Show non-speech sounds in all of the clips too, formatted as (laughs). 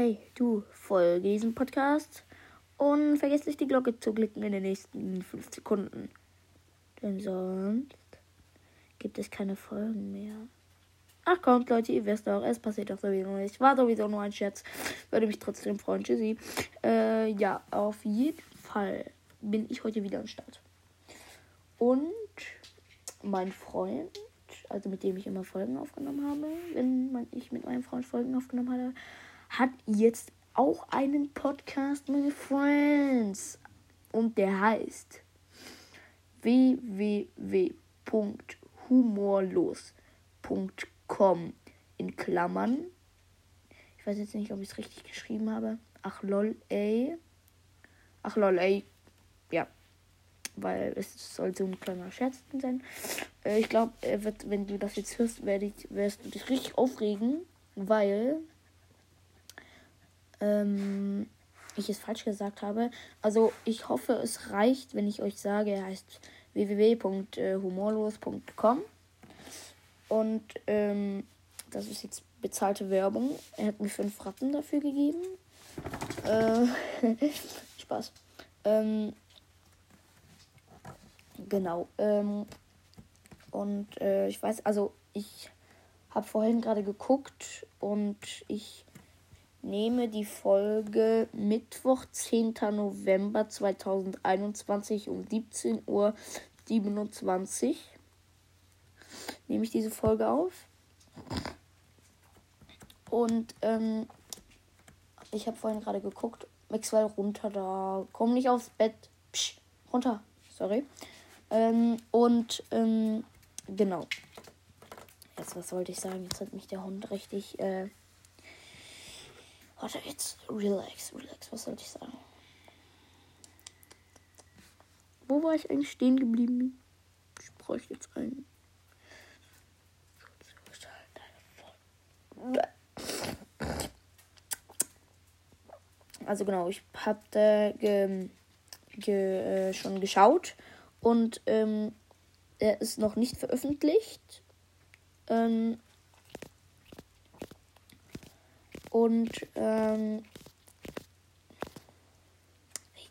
hey, du, folge diesem Podcast und vergiss nicht die Glocke zu klicken in den nächsten 5 Sekunden. Denn sonst gibt es keine Folgen mehr. Ach kommt, Leute, ihr wisst doch, es passiert doch sowieso nicht. War sowieso nur ein Scherz. Würde mich trotzdem freuen. Tschüssi. Äh, ja, auf jeden Fall bin ich heute wieder am Start. Und mein Freund, also mit dem ich immer Folgen aufgenommen habe, wenn ich mit meinem Freund Folgen aufgenommen habe, hat jetzt auch einen Podcast, meine Friends. Und der heißt www.humorlos.com in Klammern. Ich weiß jetzt nicht, ob ich es richtig geschrieben habe. Ach lol, ey. Ach lol, ey. Ja. Weil es soll so ein kleiner Scherz sein. Äh, ich glaube, wenn du das jetzt hörst, werd ich, wirst du dich richtig aufregen. Weil ähm, ich es falsch gesagt habe. Also ich hoffe, es reicht, wenn ich euch sage, er heißt www.humorlos.com. Und ähm, das ist jetzt bezahlte Werbung. Er hat mir fünf Ratten dafür gegeben. Äh, (laughs) Spaß. Ähm, genau. Ähm, und äh, ich weiß, also ich habe vorhin gerade geguckt und ich nehme die Folge Mittwoch, 10. November 2021 um 17 Uhr 27. Nehme ich diese Folge auf. Und ähm, ich habe vorhin gerade geguckt. Maxwell runter da. Komm nicht aufs Bett. Psch, runter. Sorry. Ähm, und ähm, genau. Jetzt, was wollte ich sagen? Jetzt hat mich der Hund richtig äh, Warte, jetzt relax, relax. Was sollte ich sagen? Wo war ich eigentlich stehen geblieben? Ich bräuchte jetzt einen. Also genau, ich habe da ge, ge, äh, schon geschaut und ähm, er ist noch nicht veröffentlicht. Ähm, und ähm,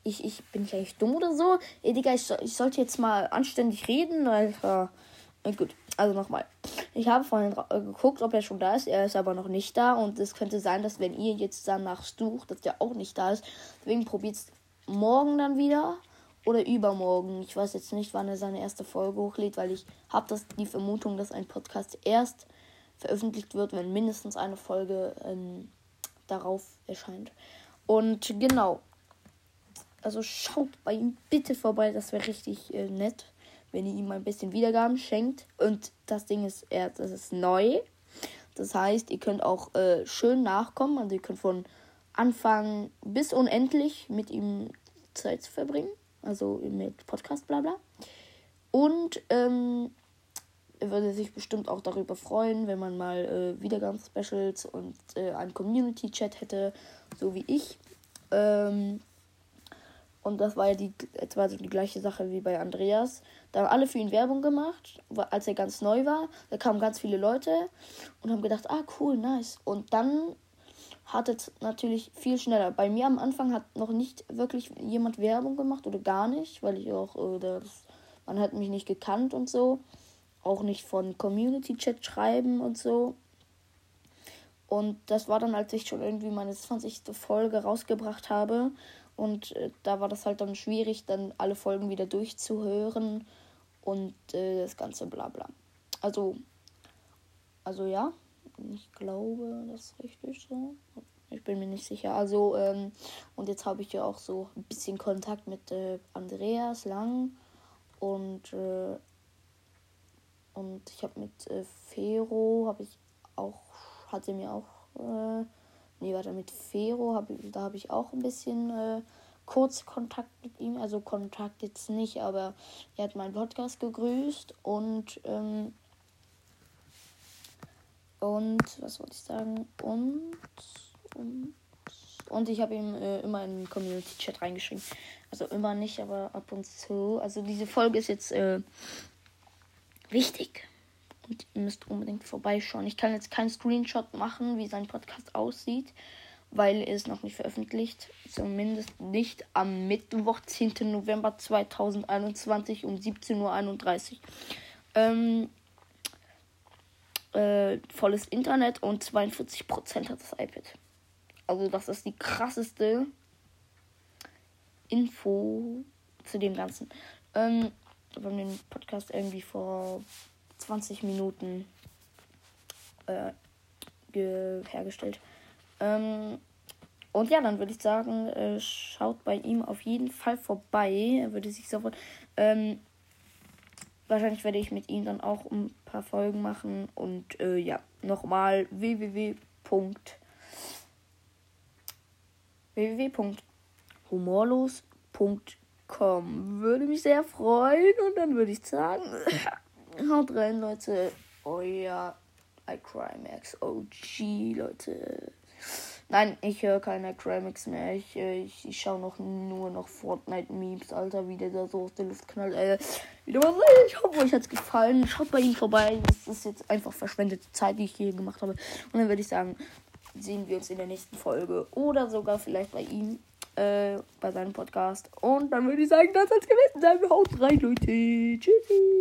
ich, ich bin ich eigentlich dumm oder so? Ey, Digga, ich, ich sollte jetzt mal anständig reden. Alter. Gut, also nochmal. Ich habe vorhin äh, geguckt, ob er schon da ist. Er ist aber noch nicht da. Und es könnte sein, dass wenn ihr jetzt danach sucht, dass der auch nicht da ist. Deswegen probiert es morgen dann wieder. Oder übermorgen. Ich weiß jetzt nicht, wann er seine erste Folge hochlädt, weil ich habe die Vermutung, dass ein Podcast erst veröffentlicht wird, wenn mindestens eine Folge ähm, darauf erscheint. Und genau. Also schaut bei ihm bitte vorbei, das wäre richtig äh, nett, wenn ihr ihm ein bisschen Wiedergaben schenkt. Und das Ding ist, er, das ist neu. Das heißt, ihr könnt auch äh, schön nachkommen. Also ihr könnt von Anfang bis unendlich mit ihm Zeit verbringen. Also mit Podcast, bla bla. Und ähm, würde sich bestimmt auch darüber freuen, wenn man mal äh, Wiedergaben-Specials und äh, einen Community-Chat hätte, so wie ich. Ähm, und das war ja die, etwa so die gleiche Sache wie bei Andreas. Da haben alle für ihn Werbung gemacht, als er ganz neu war. Da kamen ganz viele Leute und haben gedacht, ah cool, nice. Und dann hat es natürlich viel schneller. Bei mir am Anfang hat noch nicht wirklich jemand Werbung gemacht oder gar nicht, weil ich auch, äh, das, man hat mich nicht gekannt und so auch nicht von Community-Chat schreiben und so. Und das war dann, als ich schon irgendwie meine 20. Folge rausgebracht habe. Und äh, da war das halt dann schwierig, dann alle Folgen wieder durchzuhören und äh, das ganze Blabla. Also, also ja, ich glaube, das ist richtig so. Ich bin mir nicht sicher. Also, ähm, und jetzt habe ich ja auch so ein bisschen Kontakt mit äh, Andreas Lang und äh, und ich habe mit äh, Fero, habe ich auch, hatte mir auch, äh, nee, warte, mit Fero, hab, da habe ich auch ein bisschen äh, kurz Kontakt mit ihm. Also Kontakt jetzt nicht, aber er hat meinen Podcast gegrüßt und, ähm, und, was wollte ich sagen? Und, und, und ich habe ihm äh, immer in den Community-Chat reingeschrieben. Also immer nicht, aber ab und zu. Also diese Folge ist jetzt äh, wichtig. Und ihr müsst unbedingt vorbeischauen. Ich kann jetzt keinen Screenshot machen, wie sein Podcast aussieht. weil er ist noch nicht veröffentlicht. Zumindest nicht am Mittwoch, 10. November 2021 um 17.31 Uhr. Ähm, äh, volles Internet und 42% hat das iPad. Also das ist die krasseste Info zu dem Ganzen. Ähm, wir haben den Podcast irgendwie vor 20 Minuten äh, hergestellt. Ähm, und ja, dann würde ich sagen, äh, schaut bei ihm auf jeden Fall vorbei. Er würde sich sofort. Ähm, wahrscheinlich werde ich mit ihm dann auch ein paar Folgen machen. Und äh, ja, nochmal www. www.humorlos.com würde mich sehr freuen. Und dann würde ich sagen, (laughs) haut rein, Leute. Euer iCrimex OG, Leute. Nein, ich höre keine Crimex mehr. Ich, äh, ich, ich schaue noch nur noch Fortnite-Memes, Alter, wie der da so aus der Luft knallt. Äh, ich hoffe, euch hat es gefallen. Schaut bei ihm vorbei. Das ist jetzt einfach verschwendete Zeit, die ich hier gemacht habe. Und dann würde ich sagen, sehen wir uns in der nächsten Folge. Oder sogar vielleicht bei ihm, äh, bei seinem Podcast. Und dann würde ich sagen, das soll es gewesen sein. Haut rein, Leute. Tschüssi.